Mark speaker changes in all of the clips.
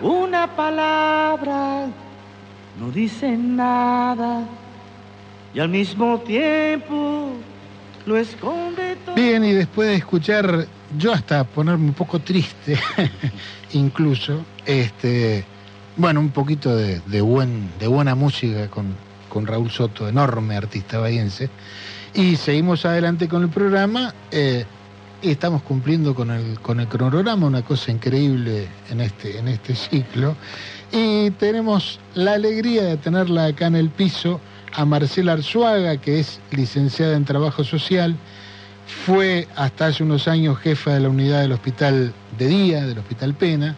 Speaker 1: una palabra, no dicen nada y al mismo tiempo lo esconde todo.
Speaker 2: Bien, y después de escuchar, yo hasta ponerme un poco triste, incluso, este, bueno, un poquito de, buen, de buena música con, con Raúl Soto, enorme artista bahiense, y seguimos adelante con el programa. eh, estamos cumpliendo con el, con el cronograma, una cosa increíble en este, en este ciclo. Y tenemos la alegría de tenerla acá en el piso a Marcela Arzuaga, que es licenciada en Trabajo Social, fue hasta hace unos años jefa de la unidad del Hospital de Día, del Hospital Pena,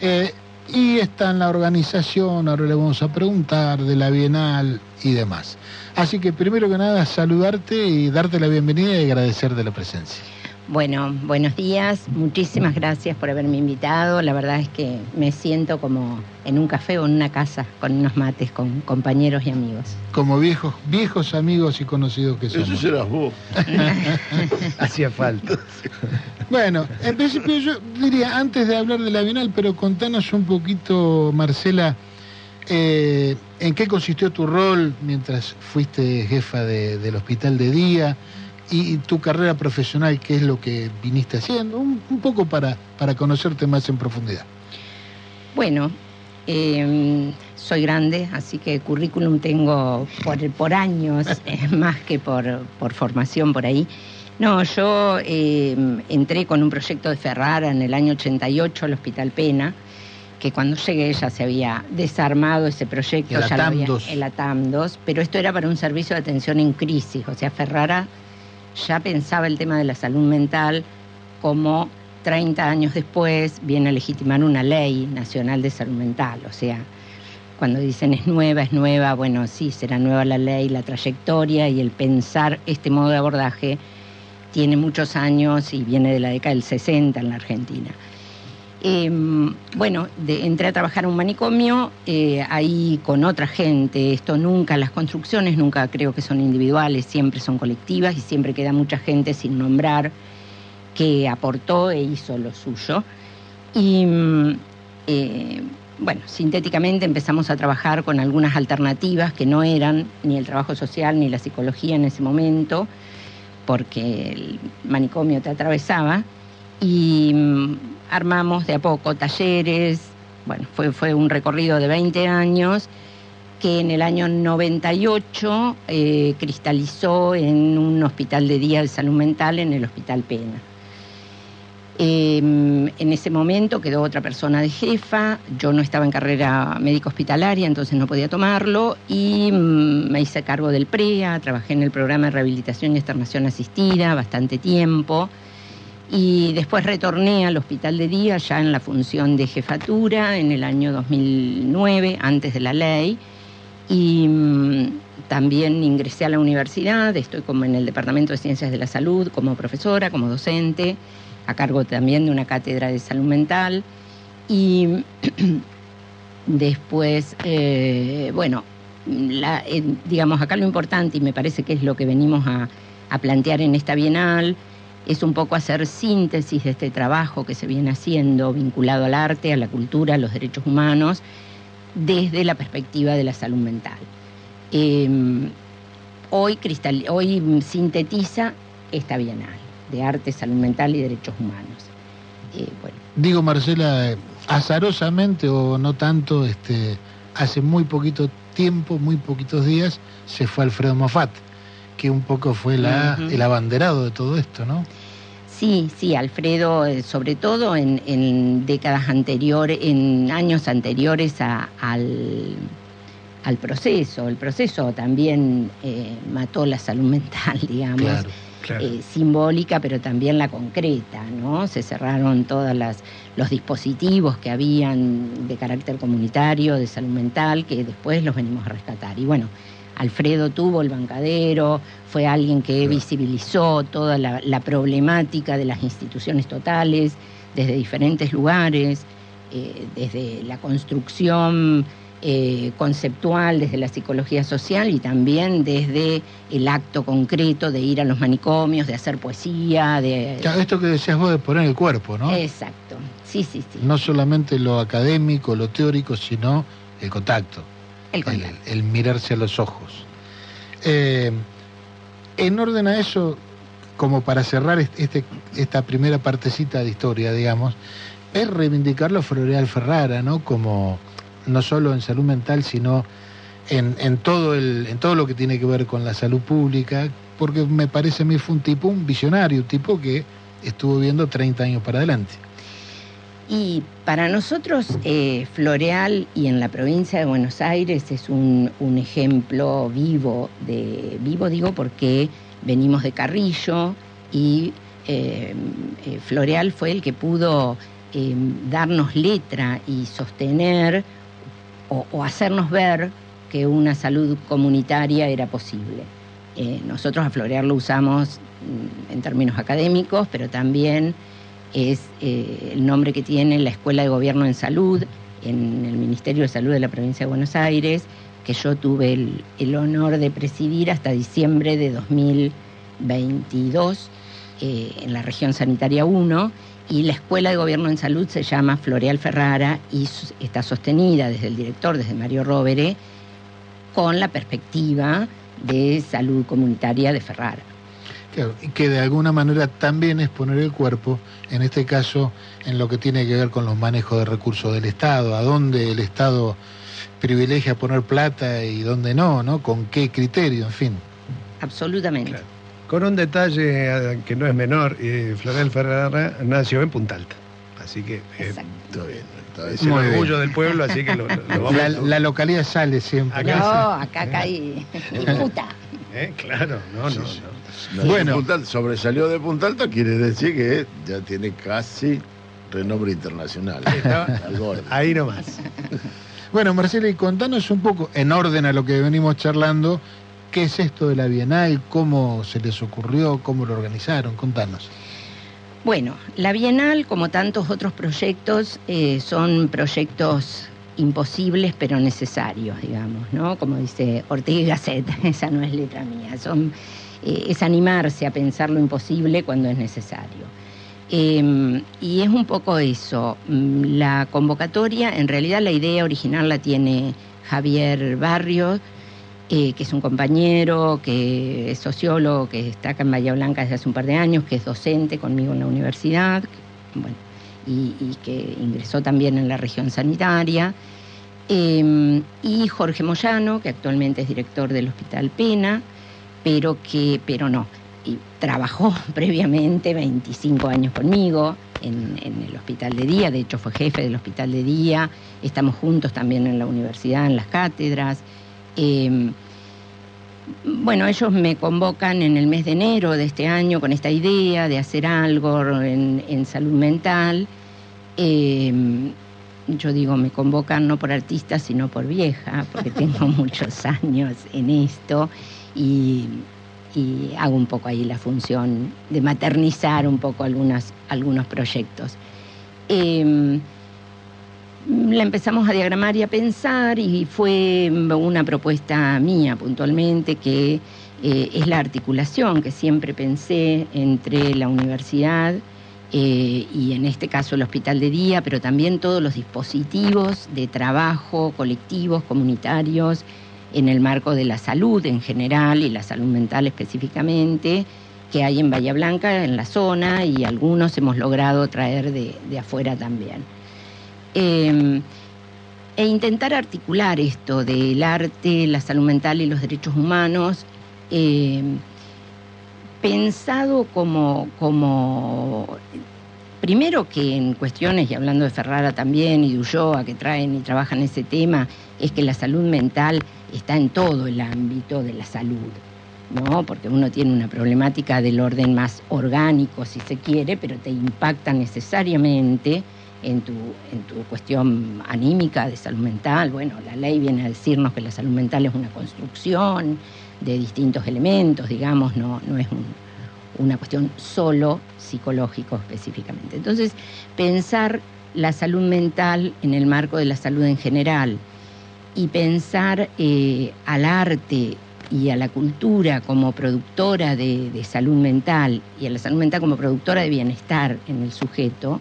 Speaker 2: eh, y está en la organización, ahora le vamos a preguntar, de la Bienal y demás. Así que primero que nada, saludarte y darte la bienvenida y agradecerte la presencia.
Speaker 3: Bueno, buenos días, muchísimas gracias por haberme invitado. La verdad es que me siento como en un café o en una casa con unos mates, con compañeros y amigos.
Speaker 2: Como viejos, viejos amigos y conocidos que somos.
Speaker 4: Eso serás vos.
Speaker 5: Hacía falta.
Speaker 2: Bueno, en principio yo diría, antes de hablar de la Bienal, pero contanos un poquito, Marcela, eh, en qué consistió tu rol mientras fuiste jefa de- del hospital de día y, tu carrera profesional, qué es lo que viniste haciendo, un, un poco para, para conocerte más en profundidad.
Speaker 3: Bueno, eh, soy grande, así que currículum tengo por, por años, eh, más que por, por formación por ahí. No, yo eh, entré con un proyecto de Ferrara en el año 88 al Hospital Pena, que cuando llegué ya se había desarmado ese proyecto,
Speaker 2: El
Speaker 3: ya lo
Speaker 2: ATAM
Speaker 3: había-
Speaker 2: 2.
Speaker 3: el ATAM 2, pero esto era para un servicio de atención en crisis, o sea, Ferrara ya pensaba el tema de la salud mental como 30 años después viene a legitimar una ley nacional de salud mental. O sea, cuando dicen es nueva, es nueva, bueno, sí, será nueva la ley, la trayectoria y el pensar este modo de abordaje tiene muchos años y viene de la década del 60 en la Argentina. Eh, bueno, de- entré a trabajar en un manicomio, eh, ahí con otra gente. Esto nunca, las construcciones nunca creo que son individuales, siempre son colectivas y siempre queda mucha gente sin nombrar que aportó e hizo lo suyo. Y mm, eh, bueno, sintéticamente empezamos a trabajar con algunas alternativas que no eran ni el trabajo social ni la psicología en ese momento, porque el manicomio te atravesaba. Y mm, armamos de a poco talleres, bueno, fue, fue un recorrido de 20 años que en el año 98 eh, cristalizó en un hospital de día de salud mental en el Hospital Pena. Eh, en ese momento quedó otra persona de jefa, yo no estaba en carrera médico hospitalaria, entonces no podía tomarlo y mm, me hice cargo del PREA, trabajé en el programa de rehabilitación y externación asistida bastante tiempo y después retorné al hospital de día ya en la función de jefatura en el año 2009, antes de la ley, y mm, también ingresé a la universidad, estoy como en el Departamento de Ciencias de la Salud como profesora, como docente, a cargo también de una cátedra de salud mental. Y después, eh, bueno, la- eh, digamos, acá lo importante, y me parece que es lo que venimos a, a plantear en esta bienal, es un poco hacer síntesis de este trabajo que se viene haciendo vinculado al arte, a la cultura, a los derechos humanos, desde la perspectiva de la salud mental. Eh, hoy, cristal- hoy sintetiza esta bienal de arte, salud mental y derechos humanos. Eh,
Speaker 2: Digo, Marcela, azarosamente o no tanto, este, hace muy poquito tiempo, muy poquitos días, se fue Alfredo Moffat, que un poco fue la, el abanderado de todo esto, ¿no?
Speaker 3: Sí, sí, Alfredo, eh, sobre todo en, en décadas anteriores, en años anteriores a- al, al proceso. El proceso también eh, mató la salud mental, digamos.
Speaker 2: Claro.
Speaker 5: Claro.
Speaker 3: eh, simbólica, pero también la concreta, ¿no? Se cerraron todos los dispositivos que habían de carácter comunitario, de salud mental, que después los venimos a rescatar. Y bueno, Alfredo tuvo el bancadero, fue alguien que visibilizó toda la, la problemática de las instituciones totales desde diferentes lugares, eh, desde la construcción eh, conceptual desde la psicología social y también desde el acto concreto de ir a los manicomios, de hacer poesía, de...
Speaker 2: esto que decías vos de poner el cuerpo, ¿no?
Speaker 3: Exacto, sí, sí, sí.
Speaker 2: No solamente lo académico, lo teórico, sino el contacto.
Speaker 3: El
Speaker 2: mirarse a los ojos. Eh, en orden a eso, como para cerrar este, esta primera partecita de historia, digamos, es reivindicarlo a Floreal Ferrara, ¿no? Como no solo en salud mental, sino en, todo el, en todo lo que tiene que ver con la salud pública, porque me parece a mí fue un tipo, un visionario, un tipo que estuvo viendo 30 años para adelante.
Speaker 3: Y para nosotros, eh, Floreal y en la provincia de Buenos Aires es un, ejemplo vivo, de, vivo digo porque venimos de Carrillo y eh, eh, Floreal fue el que pudo darnos letra y sostener o, hacernos ver que una salud comunitaria era posible. Nosotros a Florear lo usamos mm, en términos académicos, pero también es eh, el nombre que tiene la Escuela de Gobierno en Salud en el Ministerio de Salud de la Provincia de Buenos Aires, que yo tuve el, el honor de presidir hasta diciembre de 2022 eh, en la región sanitaria 1 y la Escuela de Gobierno en Salud se llama Floreal Ferrara y está sostenida desde el director, desde Mario Rovere, con la perspectiva de salud comunitaria de Ferrara.
Speaker 2: Claro, y que de alguna manera también es poner el cuerpo, en este caso, en lo que tiene que ver con los manejos de recursos del Estado, a dónde el Estado privilegia poner plata y dónde no, ¿no? Con qué criterio, en fin.
Speaker 3: Absolutamente.
Speaker 5: Con un detalle eh, que no es menor, eh, Florel Ferrara nació en Punta Alta. Así que eh, es el orgullo del pueblo, así que lo, vamos
Speaker 2: la, la, localidad sale siempre.
Speaker 3: no, acá caí. puta.
Speaker 5: Claro, no, no, no.
Speaker 4: Bueno, sobresalió de Punta Alta, quiere decir que ya tiene casi renombre internacional.
Speaker 5: Ahí nomás.
Speaker 2: Bueno, Marcela, y contanos un poco, en orden a lo que venimos charlando, ¿Qué es esto de la Bienal? ¿Cómo se les ocurrió? ¿Cómo lo organizaron? Contanos.
Speaker 3: Bueno, la Bienal, como tantos otros proyectos, eh, son proyectos imposibles pero necesarios, digamos, ¿no? Como dice Ortega y Gasset, esa no es letra mía, son, eh, es animarse a pensar lo imposible cuando es necesario. Em, y es un poco eso, mm, la convocatoria, en realidad la idea original la tiene Javier Barrios, eh, que es un compañero, que es sociólogo, que está acá en Bahía Blanca desde hace un par de años, que es docente conmigo en la universidad, y, que ingresó también en la región sanitaria. Em, y Jorge Moyano, que actualmente es director del Hospital Pena, pero que, pero no, y trabajó previamente 25 años conmigo en, el hospital de día, de hecho fue jefe del hospital de día, estamos juntos también en la universidad, en las cátedras. Em, bueno, ellos me convocan en el mes de enero de este año con esta idea de hacer algo en, salud mental. Em, yo digo, me convocan no por artista, sino por vieja, porque tengo muchos años en esto y, hago un poco ahí la función de maternizar un poco algunas, algunos proyectos. Em, la empezamos a diagramar y a pensar y fue una propuesta mía puntualmente que eh, es la articulación que siempre pensé entre la universidad eh, y en este caso el hospital de día, pero también todos los dispositivos de trabajo colectivos, comunitarios, en el marco de la salud en general y la salud mental específicamente, que hay en Bahía Blanca, en la zona, y algunos hemos logrado traer de afuera también. Em, e intentar articular esto del arte, la salud mental y los derechos humanos, em, pensado como, como, primero que en cuestiones, y hablando de Ferrara también y de Ulloa, que traen y trabajan ese tema, es que la salud mental está en todo el ámbito de la salud. ¿no? Porque uno tiene una problemática del orden más orgánico, si se quiere, pero te impacta necesariamente en tu, en tu cuestión anímica de salud mental. Bueno, la ley viene a decirnos que la salud mental es una construcción de distintos elementos, digamos, no, no es una cuestión solo psicológico específicamente. Entonces, pensar la salud mental en el marco de la salud en general y pensar eh, al arte y a la cultura como productora de, salud mental y a la salud mental como productora de bienestar en el sujeto,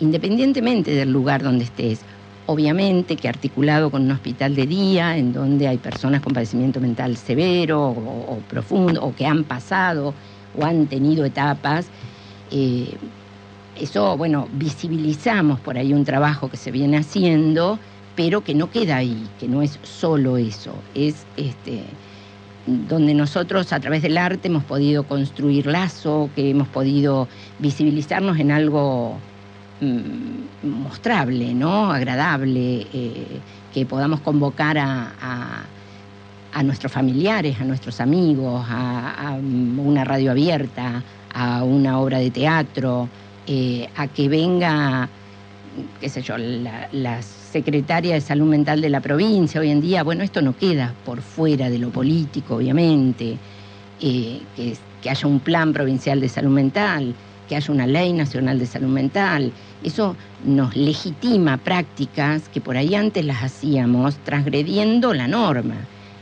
Speaker 3: independientemente del lugar donde estés. Obviamente que articulado con un hospital de día, en donde hay personas con padecimiento mental severo o, profundo, o que han pasado o han tenido etapas, eh, eso, bueno, visibilizamos por ahí un trabajo que se viene haciendo, pero que no queda ahí, que no es solo eso, es este donde nosotros a través del arte hemos podido construir lazo, que hemos podido visibilizarnos en algo mm, mostrable, ¿no? agradable, eh, que podamos convocar a, nuestros familiares, a nuestros amigos, a, una radio abierta, a una obra de teatro, eh, a que venga, qué sé yo, las secretaria de salud mental de la provincia hoy en día, bueno, esto no queda por fuera de lo político, obviamente, eh, que, haya un plan provincial de salud mental, que haya una ley nacional de salud mental. Eso nos legitima prácticas que por ahí antes las hacíamos transgrediendo la norma.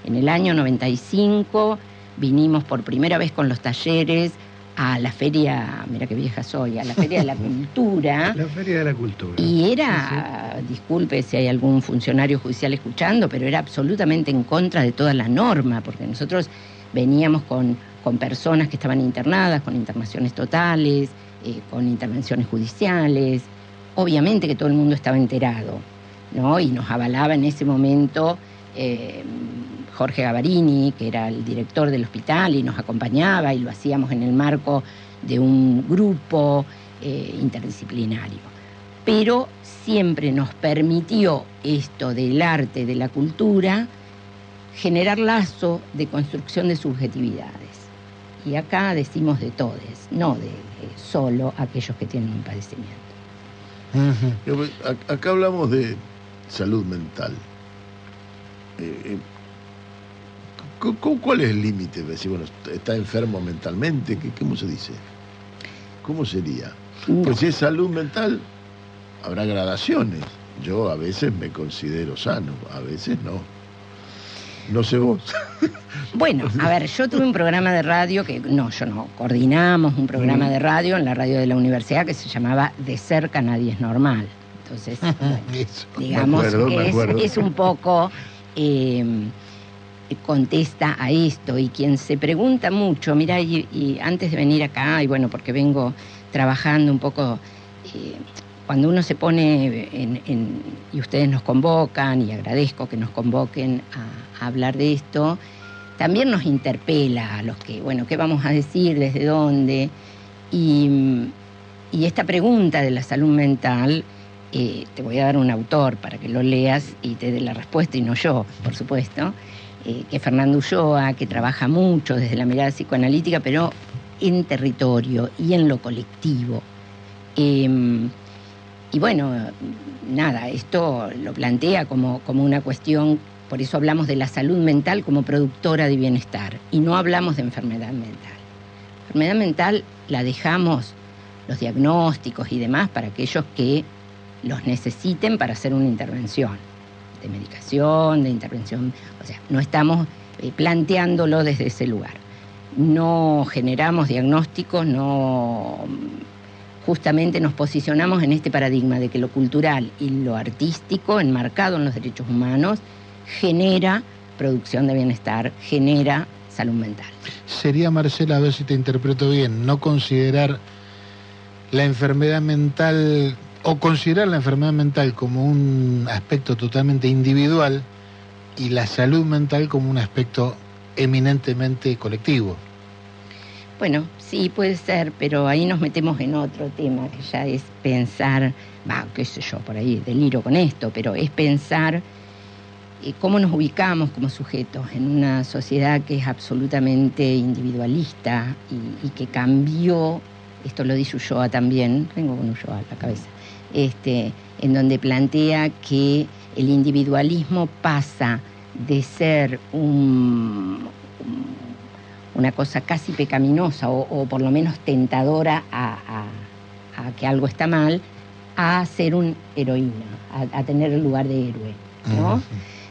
Speaker 3: En el año 95 vinimos por primera vez con los talleres a la feria, mira qué vieja soy, a la feria de la cultura.
Speaker 5: La feria de la cultura.
Speaker 3: Y era, disculpe si hay algún funcionario judicial escuchando, pero era absolutamente en contra de toda la norma, porque nosotros veníamos con, con personas que estaban internadas, con internaciones totales, eh, con intervenciones judiciales. Obviamente que todo el mundo estaba enterado, ¿no? Y nos avalaba en ese momento. Eh, Jorge Gavarini, que era el director del hospital y nos acompañaba y lo hacíamos en el marco de un grupo eh, interdisciplinario. Pero siempre nos permitió esto del arte, de la cultura, generar lazo de construcción de subjetividades. Y acá decimos de todos, no de, solo aquellos que tienen un padecimiento.
Speaker 4: Acá hablamos de salud mental. Eh, eh, ¿Cuál es el límite? Decir, bueno, está enfermo mentalmente, ¿cómo se dice? ¿Cómo sería? Pues si es salud mental, habrá gradaciones. Yo a veces me considero sano, a veces no. No sé vos.
Speaker 3: Bueno, a ver, yo tuve un programa de radio que, no, yo no, coordinamos un programa mm. de radio en la radio de la universidad que se llamaba De cerca nadie es normal. Entonces, digamos que es, un poco... Eh, contesta a esto y quien se pregunta mucho, mira, y, antes de venir acá, y bueno, porque vengo trabajando un poco, eh, cuando uno se pone en, y ustedes nos convocan, y agradezco que nos convoquen a, hablar de esto, también nos interpela a los que, bueno, ¿qué vamos a decir? ¿Desde dónde? Y, esta pregunta de la salud mental, eh, te voy a dar un autor para que lo leas y te dé la respuesta y no yo, por supuesto. Eh, que Fernando Ulloa, que trabaja mucho desde la mirada psicoanalítica, pero en territorio y en lo colectivo. Em, y bueno, nada, esto lo plantea como, como una cuestión, por eso hablamos de la salud mental como productora de bienestar y no hablamos de enfermedad mental. Enfermedad mental la dejamos los diagnósticos y demás para aquellos que los necesiten para hacer una intervención de medicación, de intervención, o sea, no estamos eh, planteándolo desde ese lugar. No generamos diagnósticos, no justamente nos posicionamos en este paradigma de que lo cultural y lo artístico, enmarcado en los derechos humanos, genera producción de bienestar, genera salud mental.
Speaker 2: Sería, Marcela, a ver si te interpreto bien, no considerar la enfermedad mental o considerar la enfermedad mental como un aspecto totalmente individual y la salud mental como un aspecto eminentemente colectivo.
Speaker 3: Bueno, sí puede ser, pero ahí nos metemos en otro tema que ya es pensar, va, qué sé yo, por ahí deliro con esto, pero es pensar eh, cómo nos ubicamos como sujetos en una sociedad que es absolutamente individualista y, que cambió, esto lo dice Ulloa también, vengo con Ulloa a la cabeza, este, en donde plantea que el individualismo pasa de ser una cosa casi pecaminosa o, por lo menos tentadora a, que algo está mal, a ser un heroína, a, tener el lugar de héroe.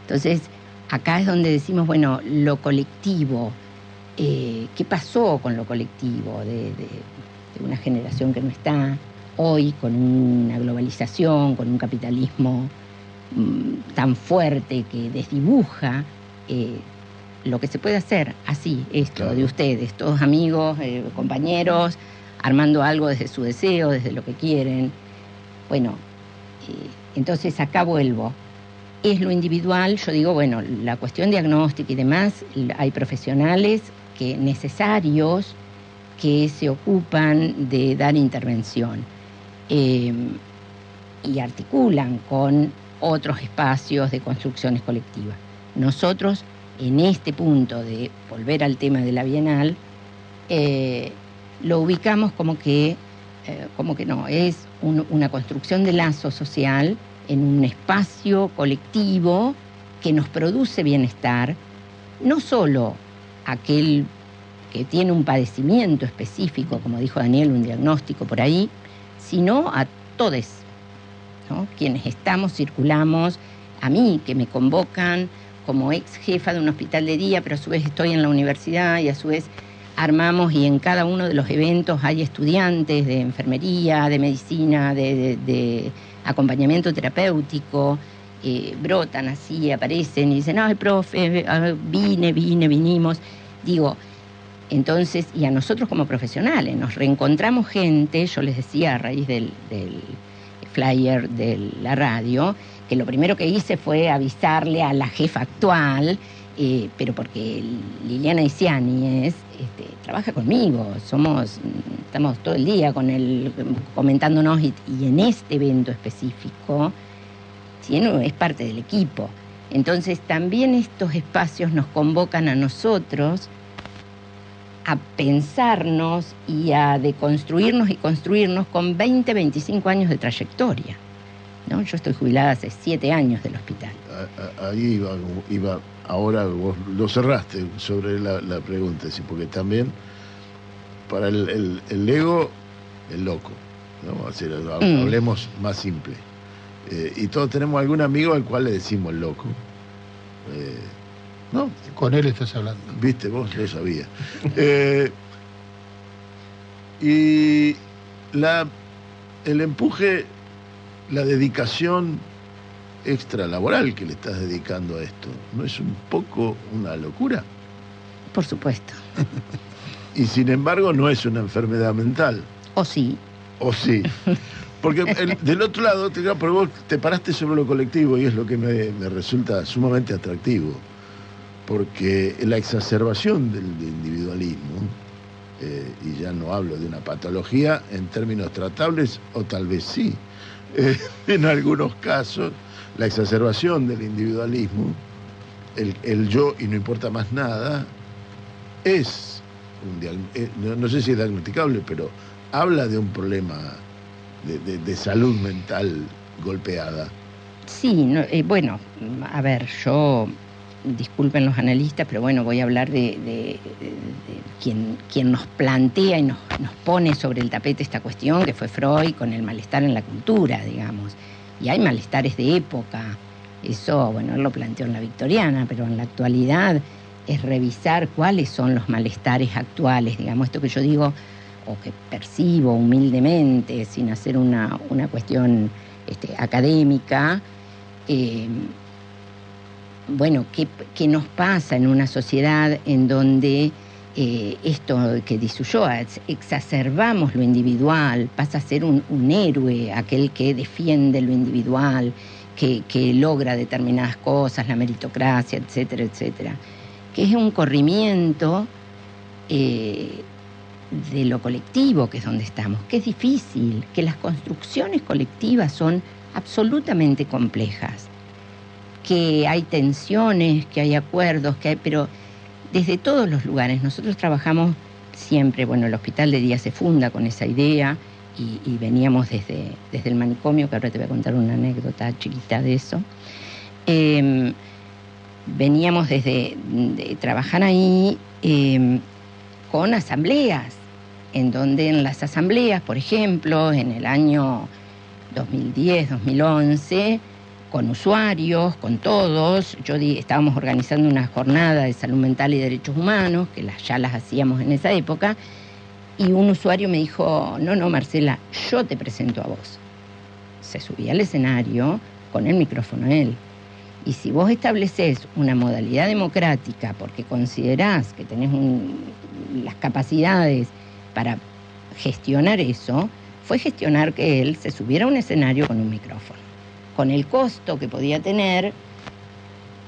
Speaker 3: Entonces, acá es donde decimos, bueno, lo colectivo, eh, ¿qué pasó con lo colectivo de, una generación que no está hoy con una globalización, con un capitalismo mm, tan fuerte que desdibuja? Eh, lo que se puede hacer así, esto de ustedes, todos amigos, eh, compañeros, armando algo desde su deseo, desde lo que quieren. Bueno, eh, entonces acá vuelvo. Es lo individual, yo digo, bueno, la cuestión diagnóstica y demás, hay profesionales que necesarios que se ocupan de dar intervención eh, y articulan con otros espacios de construcciones colectivas. Nosotros en este punto de volver al tema de la Bienal, eh, lo ubicamos como que, eh, como que no, es una construcción de lazo social en un espacio colectivo que nos produce bienestar, no solo aquel que tiene un padecimiento específico, como dijo Daniel, un diagnóstico por ahí, sino a todos, quienes estamos, circulamos, a mí que me convocan, como ex jefa de un hospital de día, pero a su vez estoy en la universidad y a su vez armamos y en cada uno de los eventos hay estudiantes de enfermería, de medicina, de, acompañamiento terapéutico, eh, brotan así, aparecen y dicen, ay, profe, ah, vine, vine, vinimos. Digo, entonces, y a nosotros como profesionales, nos reencontramos gente, yo les decía a raíz del, del flyer de la radio, que lo primero que hice fue avisarle a la jefa actual, eh, pero porque Liliana Isiani es, este, trabaja conmigo, somos, estamos todo el día con él comentándonos y, en este evento específico es parte del equipo. Entonces también estos espacios nos convocan a nosotros a pensarnos y a deconstruirnos y construirnos con 20, 25 años de trayectoria. ¿no? Yo estoy jubilada hace siete años del hospital.
Speaker 4: Ahí iba, ahora vos lo cerraste sobre la, pregunta, ¿sí? porque también para el, ego, el loco, mm. hablemos más simple. Eh, y todos tenemos algún amigo al cual le decimos loco.
Speaker 2: Eh, ¿No? Con él estás hablando.
Speaker 4: Viste, vos lo sabías. Eh, y la, el empuje la dedicación extralaboral que le estás dedicando a esto, ¿no es un poco una locura?
Speaker 3: Por supuesto.
Speaker 4: y sin embargo no es una enfermedad mental.
Speaker 3: O sí.
Speaker 4: O sí. Porque del otro lado, te, vos te paraste sobre lo colectivo y es lo que me, resulta sumamente atractivo. Porque la exacerbación del, individualismo, eh, y ya no hablo de una patología en términos tratables, o tal vez sí, eh, en algunos casos, la exacerbación del individualismo, el, yo y no importa más nada, es, un eh, no, sé si es diagnosticable, pero habla de un problema de, salud mental golpeada.
Speaker 3: Sí, bueno, a ver, yo disculpen los analistas, pero bueno, voy a hablar de, quien, nos plantea y nos, nos, pone sobre el tapete esta cuestión, que fue Freud, con el malestar en la cultura, digamos. Y hay malestares de época. Eso, bueno, él lo planteó en la victoriana, pero en la actualidad es revisar cuáles son los malestares actuales, digamos, esto que yo digo, o que percibo humildemente, sin hacer una, una cuestión este, académica. Eh, bueno, ¿qué, nos pasa en una sociedad en donde eh, esto que dice exacerbamos lo individual, pasa a ser un, héroe, aquel que defiende lo individual, que, logra determinadas cosas, la meritocracia, etcétera, etcétera, que es un corrimiento eh, de lo colectivo, que es donde estamos, que es difícil, que las construcciones colectivas son absolutamente complejas que hay tensiones, que hay acuerdos, que hay, pero desde todos los lugares. Nosotros trabajamos siempre, bueno, el hospital de día se funda con esa idea y, veníamos desde, desde el manicomio, que ahora te voy a contar una anécdota chiquita de eso. Em, veníamos desde de trabajar ahí em, con asambleas, en donde en las asambleas, por ejemplo, en el año 2010, 2011, con usuarios, con todos. Yo estábamos organizando una jornada de salud mental y derechos humanos, que las, ya las hacíamos en esa época, y un usuario me dijo, no, no, Marcela, yo te presento a vos. Se subía al escenario con el micrófono él. Y si vos estableces una modalidad democrática porque considerás que tenés las capacidades para gestionar eso, fue gestionar que él se subiera a un escenario con un micrófono, con el costo que podía tener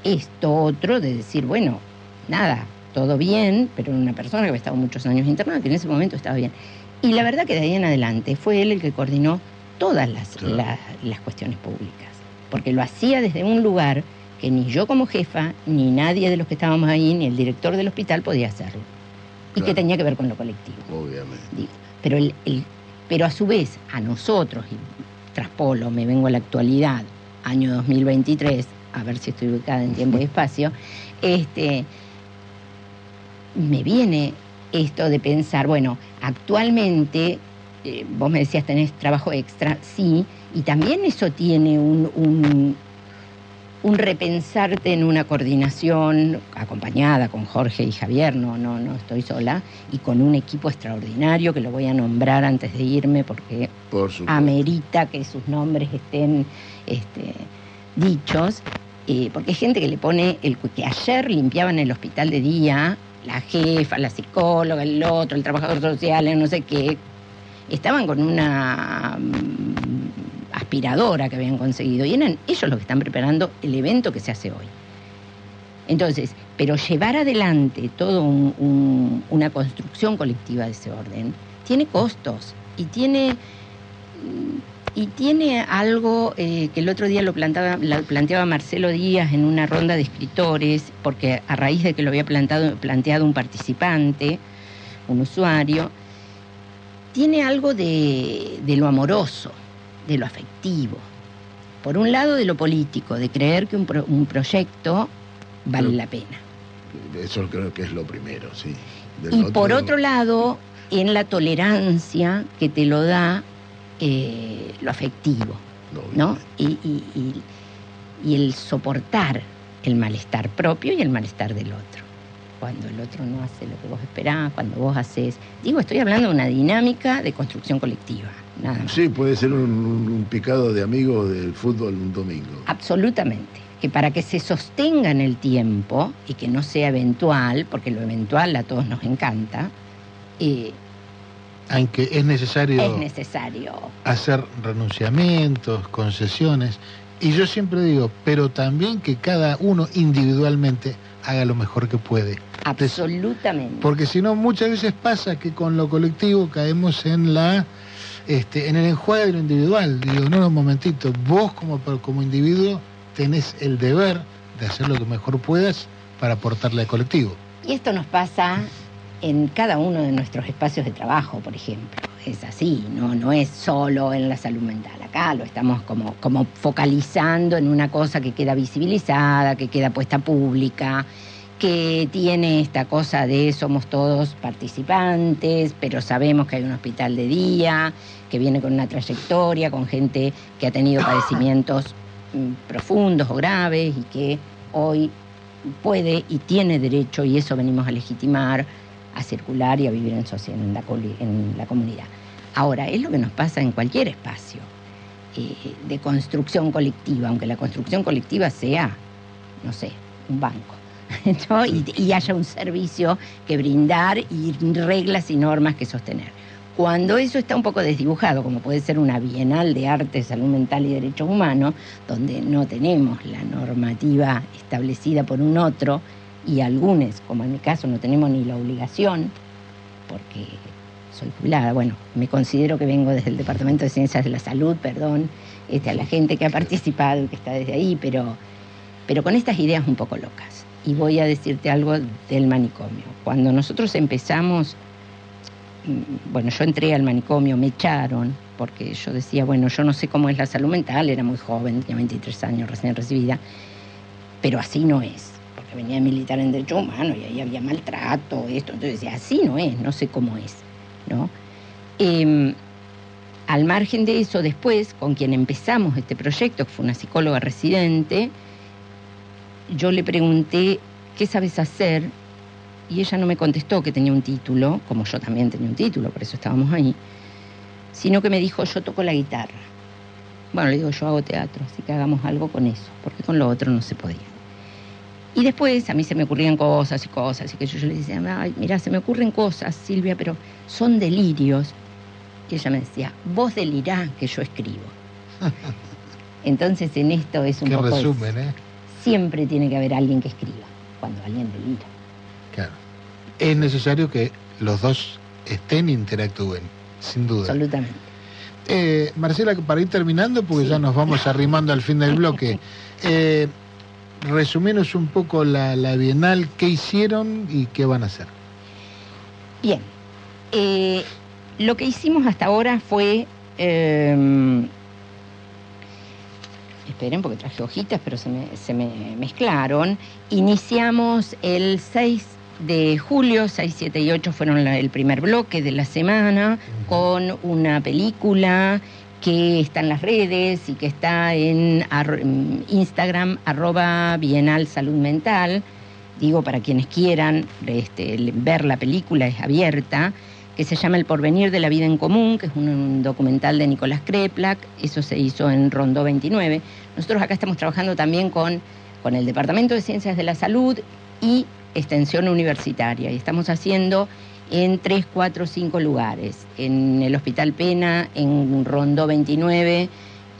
Speaker 3: esto otro de decir, bueno, nada, todo bien, pero una persona que había estado muchos años internada, que en ese momento estaba bien. Y la verdad que de ahí en adelante fue él el que coordinó todas las, las cuestiones públicas, porque lo hacía desde un lugar que ni yo como jefa, ni nadie de los que estábamos ahí, ni el director del hospital podía hacerlo. Y que tenía que ver con lo colectivo.
Speaker 4: Obviamente.
Speaker 3: pero, el, pero a su vez, a nosotros, y traspolo, me vengo a la actualidad, año 2023, a ver si estoy ubicada en tiempo y espacio, este, me viene esto de pensar, bueno, actualmente, eh, vos me decías, tenés trabajo extra, sí, y también eso tiene un, un repensarte en una coordinación acompañada con Jorge y Javier, no, no, no estoy sola, y con un equipo extraordinario que lo voy a nombrar antes de irme porque amerita que sus nombres estén este, dichos, eh, porque hay gente que le pone el que ayer limpiaban el hospital de día, la jefa, la psicóloga, el otro, el trabajador social, no sé qué, estaban con una aspiradora que habían conseguido y eran ellos los que están preparando el evento que se hace hoy. Entonces, pero llevar adelante toda una construcción colectiva de ese orden tiene costos y tiene, y tiene algo eh, que el otro día lo planteaba, lo planteaba Marcelo Díaz en una ronda de escritores, porque a raíz de que lo había plantado, planteado un participante, un usuario, tiene algo de lo amoroso de lo afectivo. Por un lado, de lo político, de creer que un, proyecto vale la pena.
Speaker 4: Eso creo que es lo primero, sí.
Speaker 3: y por otro lado, en la tolerancia que te lo da eh, lo afectivo, ¿no? y, y el soportar el malestar propio y el malestar del otro cuando el otro no hace lo que vos esperás, cuando vos haces... Digo, estoy hablando de una dinámica de construcción colectiva, nada más.
Speaker 4: Sí, puede ser un, picado de amigos del fútbol un domingo.
Speaker 3: Absolutamente. Que para que se sostenga en el tiempo y que no sea eventual, porque lo eventual a todos nos encanta,
Speaker 2: eh, aunque es necesario,
Speaker 3: es necesario
Speaker 2: hacer renunciamientos, concesiones, y yo siempre digo, pero también que cada uno individualmente haga lo mejor que puede.
Speaker 3: Absolutamente.
Speaker 2: Porque si no, muchas veces pasa que con lo colectivo caemos en la este, en el enjuague de lo individual. Digo, no, no, un momentito, vos como, como individuo tenés el deber de hacer lo que mejor puedas para aportarle al colectivo.
Speaker 3: Y esto nos pasa en cada uno de nuestros espacios de trabajo, por ejemplo. Es así, no, no es solo en la salud mental. Acá lo estamos como, como focalizando en una cosa que queda visibilizada, que queda puesta pública, que tiene esta cosa de somos todos participantes, pero sabemos que hay un hospital de día, que viene con una trayectoria, con gente que ha tenido padecimientos mm, profundos o graves y que hoy puede y tiene derecho, y eso venimos a legitimar, a circular y a vivir en, sociedad, en, la, en la comunidad. Ahora, es lo que nos pasa en cualquier espacio eh, de construcción colectiva, aunque la construcción colectiva sea, no sé, un banco. Y, y, haya un servicio que brindar y reglas y normas que sostener. Cuando eso está un poco desdibujado, como puede ser una bienal de arte, salud mental y derechos humanos, donde no tenemos la normativa establecida por un otro y algunos, como en mi caso, no tenemos ni la obligación, porque soy jubilada, bueno, me considero que vengo desde el Departamento de Ciencias de la Salud, perdón, este, a la gente que ha participado y que está desde ahí, pero, pero con estas ideas un poco locas. Y voy a decirte algo del manicomio. Cuando nosotros empezamos, bueno, yo entré al manicomio, me echaron, porque yo decía, bueno, yo no sé cómo es la salud mental, era muy joven, tenía 23 años recién recibida, pero así no es venía militar en derecho humano y ahí había maltrato, esto. Entonces decía, así no es, no sé cómo es, ¿no? Em, al margen de eso, después, con quien empezamos este proyecto, que fue una psicóloga residente, yo le pregunté, ¿qué sabes hacer? Y ella no me contestó que tenía un título, como yo también tenía un título, por eso estábamos ahí, sino que me dijo, yo toco la guitarra. Bueno, le digo, yo hago teatro, así que hagamos algo con eso, porque con lo otro no se podía. Y después a mí se me ocurrían cosas y cosas, y que yo, le decía, Ay, mira, se me ocurren cosas, Silvia, pero son delirios. Y ella me decía, vos delirá que yo escribo. Entonces en esto es un
Speaker 2: Qué
Speaker 3: poco...
Speaker 2: resumen, ¿eh?
Speaker 3: Siempre tiene que haber alguien que escriba, cuando alguien delira.
Speaker 2: Es necesario que los dos estén e interactúen, sin duda.
Speaker 3: Absolutamente.
Speaker 2: Eh, Marcela, para ir terminando, porque ya nos vamos arrimando al fin del bloque, eh, resumenos un poco la, Bienal, qué hicieron y qué van a hacer.
Speaker 3: Bien, eh, lo que hicimos hasta ahora fue, em, esperen porque traje hojitas, pero se me, se me mezclaron, iniciamos el 6 de julio, 6, 7 y 8 fueron el primer bloque de la semana, con una película que está en las redes y que está en Instagram, arroba Bienal Salud Mental. Digo, para quienes quieran este, ver la película, es abierta, que se llama El porvenir de la vida en común, que es un, documental de Nicolás Kreplak, eso se hizo en Rondó 29. Nosotros acá estamos trabajando también con, con el Departamento de Ciencias de la Salud y extensión universitaria y estamos haciendo en tres, cuatro, cinco lugares, en el Hospital Pena, en Rondó 29,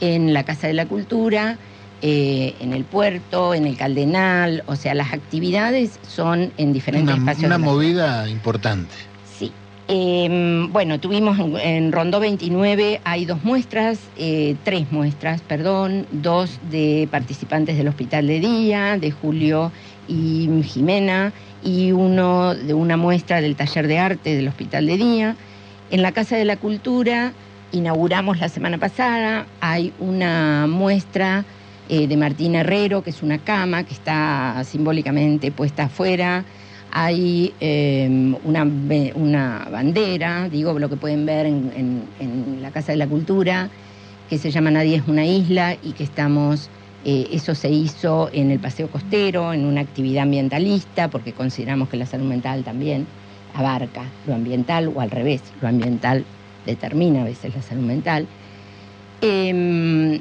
Speaker 3: en la Casa de la Cultura, eh, en el puerto, en el Caldenal, o sea, las actividades son en diferentes
Speaker 2: una,
Speaker 3: espacios.
Speaker 2: Una movida importante.
Speaker 3: Sí. Em, bueno, tuvimos en, Rondó 29, hay dos muestras, eh, tres muestras, perdón, dos de participantes del Hospital de Día, de Julio y Jimena y uno de una muestra del taller de arte del Hospital de Día. En la Casa de la Cultura inauguramos la semana pasada, hay una muestra eh, de Martín Herrero, que es una cama que está simbólicamente puesta afuera. Hay em, una, una, bandera, digo, lo que pueden ver en, en la Casa de la Cultura, que se llama Nadie es una isla y que estamos eh, eso se hizo en el Paseo Costero, en una actividad ambientalista, porque consideramos que la salud mental también abarca lo ambiental o al revés, lo ambiental determina a veces la salud mental. Em,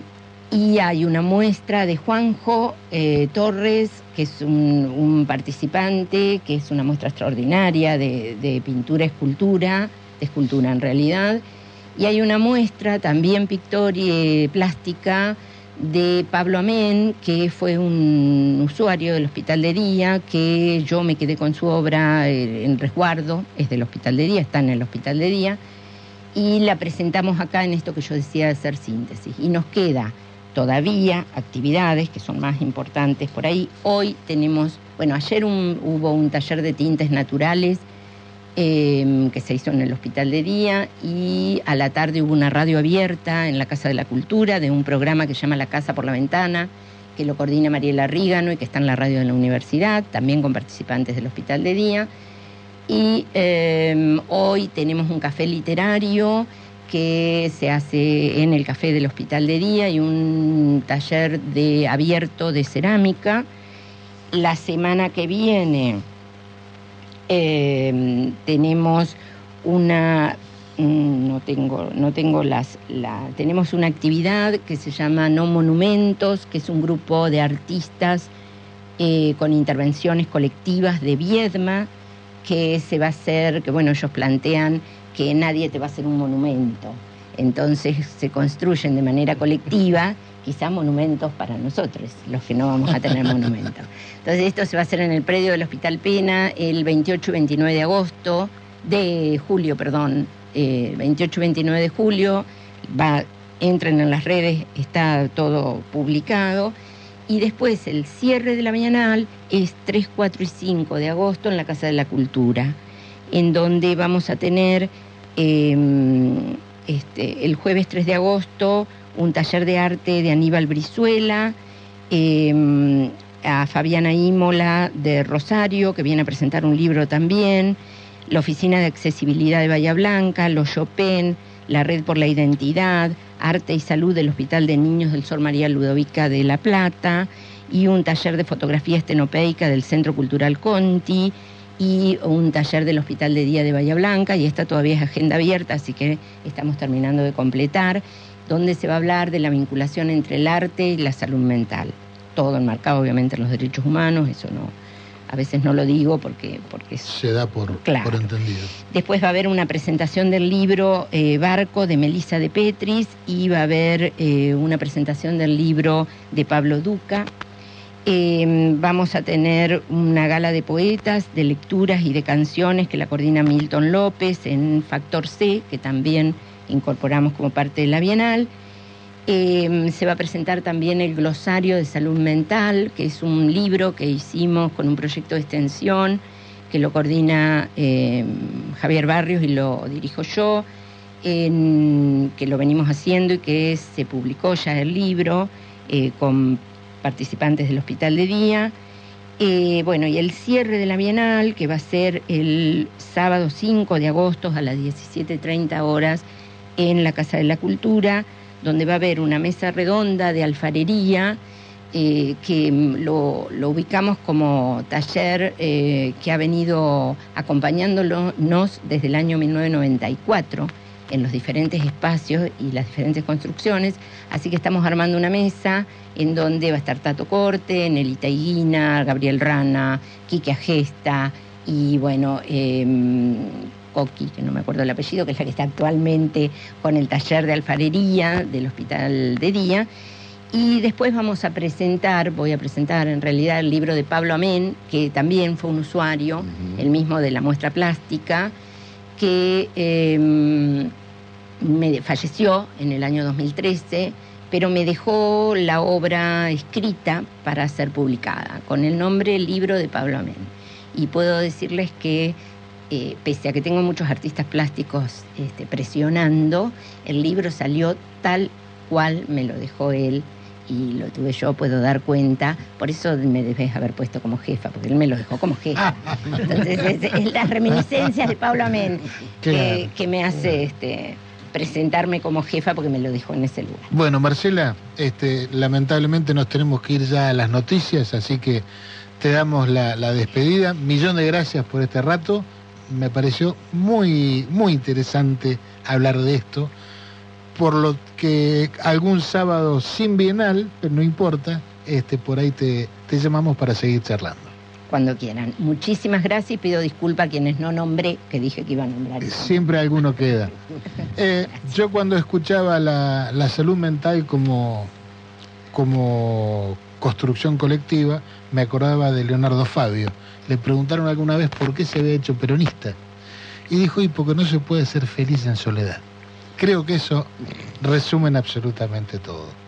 Speaker 3: y hay una muestra de Juanjo eh, Torres, que es un, participante, que es una muestra extraordinaria de, pintura, escultura, de escultura en realidad. Y hay una muestra también pictórica, plástica, de Pablo Amén, que fue un usuario del Hospital de Día, que yo me quedé con su obra eh, en resguardo, es del Hospital de Día, está en el Hospital de Día, y la presentamos acá en esto que yo decía de hacer síntesis. Y nos queda todavía actividades que son más importantes por ahí. Hoy tenemos, bueno, ayer hubo un taller de tintes naturales Em, que se hizo en el Hospital de Día y a la tarde hubo una radio abierta en la Casa de la Cultura de un programa que se llama La Casa por la Ventana, que lo coordina Mariela Rígano y que está en la radio de la universidad, también con participantes del Hospital de Día. Y em, hoy tenemos un café literario que se hace en el café del Hospital de Día y un taller de abierto de cerámica. La semana que viene eh, tenemos una mm, no tengo, no tengo las, la, tenemos una actividad que se llama No Monumentos, que es un grupo de artistas eh, con intervenciones colectivas de Viedma, que se va a hacer, que bueno, ellos plantean que nadie te va a hacer un monumento. Entonces se construyen de manera colectiva quizá monumentos para nosotros, los que no vamos a tener monumentos. Entonces esto se va a hacer en el predio del Hospital Pena el 28 y 29 de agosto, de julio, perdón, 28 y 29 de julio, va, entren en las redes, está todo publicado. Y después el cierre de la bienal es 3, 4 y 5 de agosto en la Casa de la Cultura, en donde vamos a tener em, este, el jueves 3 de agosto un taller de arte de Aníbal Brizuela, em, a Fabiana Ímola de Rosario, que viene a presentar un libro también, la Oficina de Accesibilidad de Bahía Blanca, los Chopin, la Red por la Identidad, Arte y Salud del Hospital de Niños del Sol María Ludovica de La Plata y un taller de fotografía estenopeica del Centro Cultural Conti y un taller del Hospital de Día de Bahía Blanca y esta todavía es agenda abierta, así que estamos terminando de completar, donde se va a hablar de la vinculación entre el arte y la salud mental. Todo enmarcado obviamente en los derechos humanos, eso no, a veces no lo digo porque... porque
Speaker 2: se da por, por entendido.
Speaker 3: Después va a haber una presentación del libro eh, Barco de Melissa de Petris y va a haber eh, una presentación del libro de Pablo Duca. Em, vamos a tener una gala de poetas, de lecturas y de canciones que la coordina Milton López en Factor C, que también incorporamos como parte de la Bienal. Em, se va a presentar también el glosario de salud mental, que es un libro que hicimos con un proyecto de extensión que lo coordina em, Javier Barrios y lo dirijo yo, que lo venimos haciendo y que se publicó ya el libro eh, con participantes del Hospital de Día. Eh, bueno, y el cierre de la Bienal, que va a ser el sábado 5 de agosto a las 17.30 horas en la Casa de la Cultura, donde va a haber una mesa redonda de alfarería, eh, que lo, ubicamos como taller eh, que ha venido acompañándonos desde el año 1994 en los diferentes espacios y las diferentes construcciones. Así que estamos armando una mesa en donde va a estar Tato Corte, Nelita Higuina, Gabriel Rana, Quique Agesta y bueno, em, Que no me acuerdo el apellido, que es la que está actualmente con el taller de alfarería del Hospital de Día. Y después vamos a presentar, voy a presentar en realidad el libro de Pablo Amén, que también fue un usuario, el mismo de la muestra plástica, que em, me falleció en el año 2013, pero me dejó la obra escrita para ser publicada, con el nombre Libro de Pablo Amén. Y puedo decirles que, eh, pese a que tengo muchos artistas plásticos este, presionando, el libro salió tal cual me lo dejó él y lo tuve yo, puedo dar cuenta. Por eso me debes haber puesto como jefa, porque él me lo dejó como jefa. Entonces, es, las reminiscencias de Pablo Amén que, me hace este, presentarme como jefa porque me lo dejó en ese lugar.
Speaker 2: Bueno, Marcela, este, lamentablemente nos tenemos que ir ya a las noticias, así que te damos la, la despedida. Millón de gracias por este rato. Me pareció muy, muy interesante hablar de esto por lo que algún sábado sin bienal, pero no importa, este, por ahí te, llamamos para seguir charlando.
Speaker 3: Cuando quieran. Muchísimas gracias y pido disculpas a quienes no nombré, que dije que iba a nombrar.
Speaker 2: Siempre alguno queda. Eh, yo cuando escuchaba la, salud mental como, como construcción colectiva, me acordaba de Leonardo Fabio. Le preguntaron alguna vez por qué se había hecho peronista. Y dijo, y porque no se puede ser feliz en soledad. Creo que eso resumen absolutamente todo.